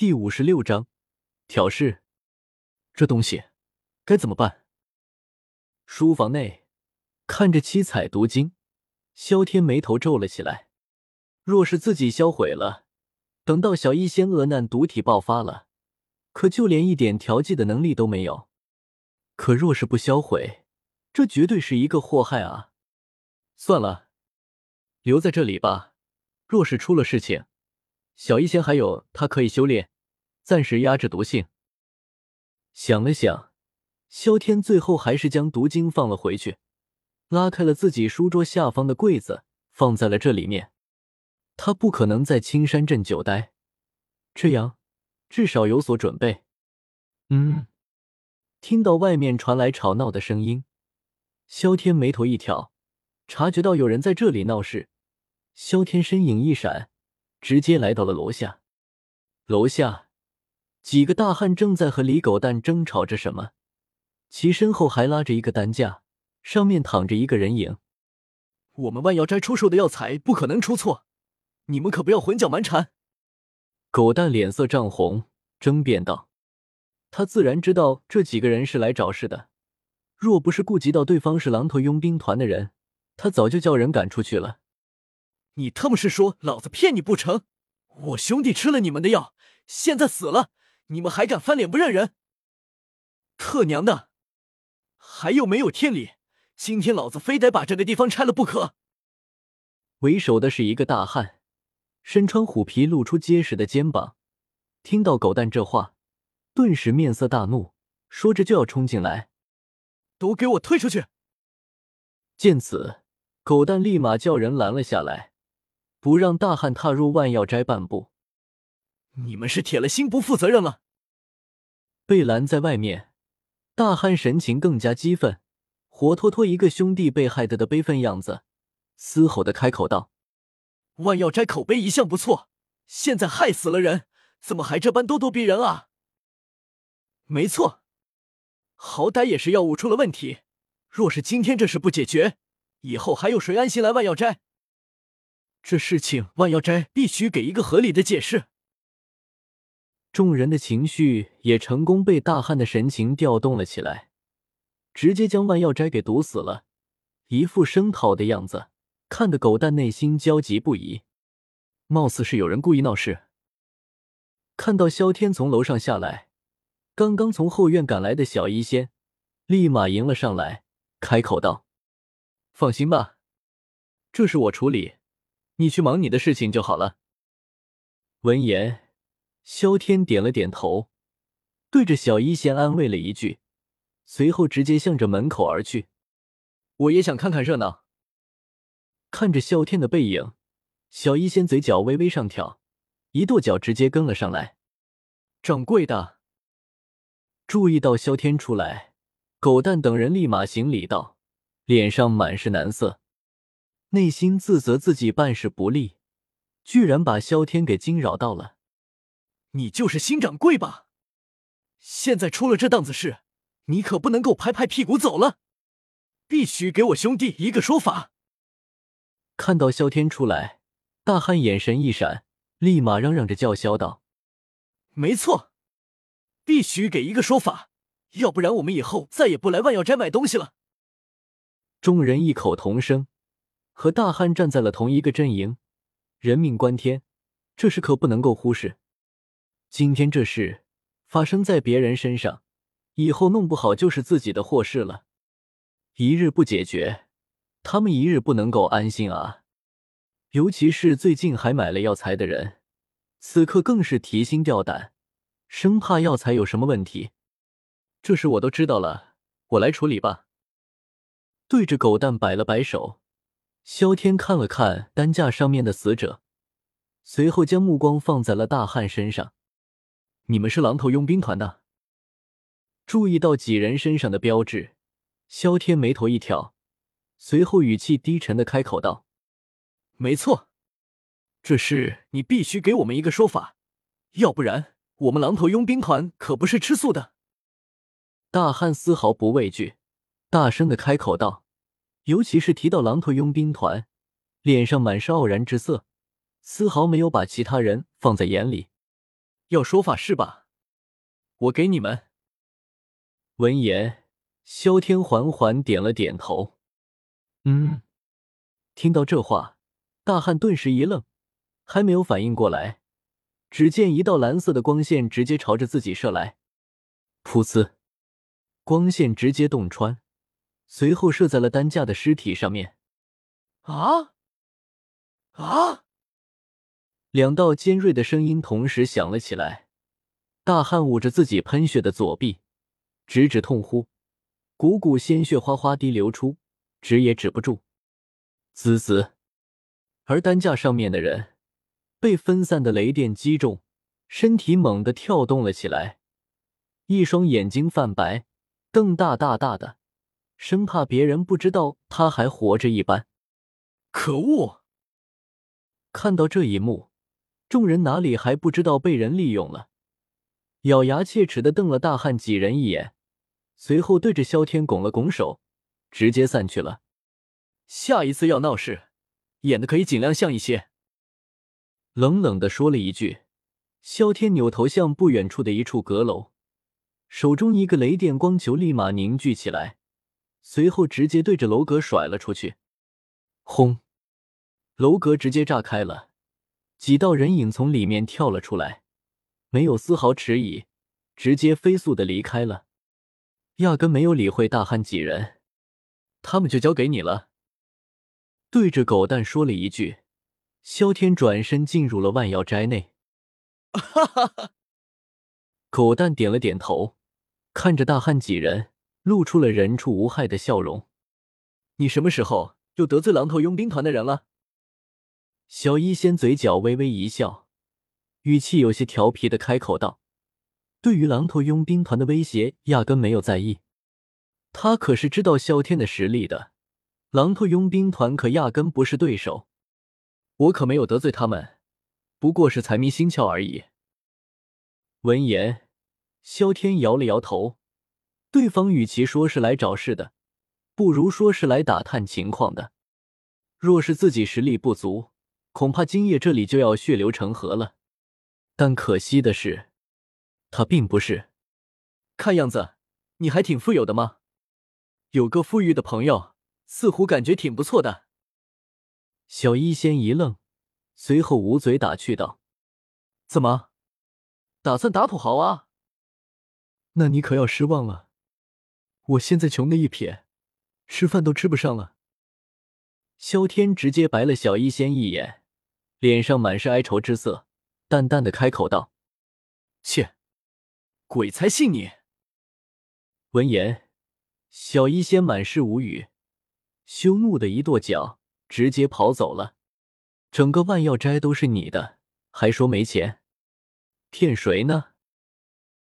第五十六章挑事。这东西该怎么办？书房内看着七彩毒晶，萧天眉头皱了起来。若是自己销毁了，等到小医仙厄难毒体爆发了，可就连一点调剂的能力都没有。可若是不销毁，这绝对是一个祸害啊！算了，留在这里吧。若是出了事情，小医仙还有他可以修炼，暂时压制毒性。想了想，萧天最后还是将毒经放了回去，拉开了自己书桌下方的柜子，放在了这里面。他不可能在青山镇久待，这样至少有所准备。嗯，听到外面传来吵闹的声音，萧天眉头一挑，察觉到有人在这里闹事。萧天身影一闪。直接来到了楼下，楼下几个大汉正在和李狗蛋争吵着什么，其身后还拉着一个担架，上面躺着一个人影。我们万药斋出售的药材不可能出错，你们可不要混搅蛮缠。狗蛋脸色涨红，争辩道：“他自然知道这几个人是来找事的，若不是顾及到对方是狼头佣兵团的人，他早就叫人赶出去了。”你他妈是说老子骗你不成？我兄弟吃了你们的药，现在死了，你们还敢翻脸不认人？特娘的，还有没有天理？今天老子非得把这个地方拆了不可！为首的是一个大汉，身穿虎皮，露出结实的肩膀。听到狗蛋这话，顿时面色大怒，说着就要冲进来。都给我退出去！见此，狗蛋立马叫人拦了下来。不让大汉踏入万药斋半步，你们是铁了心不负责任了。被拦在外面，大汉神情更加激愤，活脱脱一个兄弟被害的的悲愤样子，嘶吼的开口道：“万药斋口碑一向不错，现在害死了人，怎么还这般咄咄逼人啊？”没错，好歹也是药物出了问题，若是今天这事不解决，以后还有谁安心来万药斋？这事情，万药斋必须给一个合理的解释。众人的情绪也成功被大汉的神情调动了起来，直接将万药斋给毒死了，一副声讨的样子，看得狗蛋内心焦急不已。貌似是有人故意闹事。看到萧天从楼上下来，刚刚从后院赶来的小医仙立马迎了上来，开口道：“放心吧，这是我处理。”你去忙你的事情就好了。闻言，萧天点了点头，对着小医仙安慰了一句，随后直接向着门口而去。我也想看看热闹。看着萧天的背影，小医仙嘴角微微上挑，一跺脚直接跟了上来。掌柜的，注意到萧天出来，狗蛋等人立马行礼道，脸上满是难色。内心自责自己办事不力，居然把萧天给惊扰到了。你就是新掌柜吧？现在出了这档子事，你可不能够拍拍屁股走了，必须给我兄弟一个说法。看到萧天出来，大汉眼神一闪，立马嚷嚷着叫嚣道：“没错，必须给一个说法，要不然我们以后再也不来万药斋买东西了。”众人异口同声。和大汉站在了同一个阵营，人命关天，这事可不能够忽视。今天这事发生在别人身上，以后弄不好就是自己的祸事了。一日不解决，他们一日不能够安心啊！尤其是最近还买了药材的人，此刻更是提心吊胆，生怕药材有什么问题。这事我都知道了，我来处理吧。对着狗蛋摆了摆手。萧天看了看担架上面的死者，随后将目光放在了大汉身上。你们是狼头佣兵团的？注意到几人身上的标志，萧天眉头一挑，随后语气低沉的开口道：“没错，这事你必须给我们一个说法，要不然我们狼头佣兵团可不是吃素的。”大汉丝毫不畏惧，大声的开口道。尤其是提到狼头佣兵团，脸上满是傲然之色，丝毫没有把其他人放在眼里。要说法是吧？我给你们。闻言，萧天缓缓点了点头。嗯，听到这话，大汉顿时一愣，还没有反应过来，只见一道蓝色的光线直接朝着自己射来，噗呲，光线直接洞穿，随后射在了担架的尸体上面。啊啊！两道尖锐的声音同时响了起来。大汉捂着自己喷血的左臂，直指痛呼，股股鲜血哗哗滴流出，止也止不住。滋滋，而担架上面的人被分散的雷电击中，身体猛地跳动了起来，一双眼睛泛白，瞪大大大的，生怕别人不知道他还活着一般。可恶！看到这一幕，众人哪里还不知道被人利用了？咬牙切齿的瞪了大汉几人一眼，随后对着萧天拱了拱手，直接散去了。下一次要闹事，演的可以尽量像一些。冷冷的说了一句，萧天扭头向不远处的一处阁楼，手中一个雷电光球立马凝聚起来，随后直接对着楼阁甩了出去。轰！楼阁直接炸开了，几道人影从里面跳了出来。没有丝毫迟疑，直接飞速的离开了，压根没有理会大汉几人，他们就交给你了。对着狗蛋说了一句，萧天转身进入了万药斋内。哈哈哈！狗蛋点了点头，看着大汉几人，露出了人畜无害的笑容。你什么时候又得罪狼头佣兵团的人了？小医仙嘴角微微一笑。语气有些调皮的开口道：“对于狼头佣兵团的威胁，压根没有在意。他可是知道萧天的实力的，狼头佣兵团可压根不是对手。我可没有得罪他们，不过是财迷心窍而已。”闻言，萧天摇了摇头。对方与其说是来找事的，不如说是来打探情况的。若是自己实力不足，恐怕今夜这里就要血流成河了。但可惜的是，他并不是。看样子你还挺富有的吗？有个富裕的朋友，似乎感觉挺不错的。小医仙一愣，随后捂嘴打趣道：“怎么，打算打土豪啊？那你可要失望了。我现在穷的一撇，吃饭都吃不上了。”萧天直接白了小医仙一眼，脸上满是哀愁之色。淡淡的开口道：“切，鬼才信你！”闻言，小医仙满是无语，羞怒的一跺脚，直接跑走了。整个万药斋都是你的，还说没钱，骗谁呢？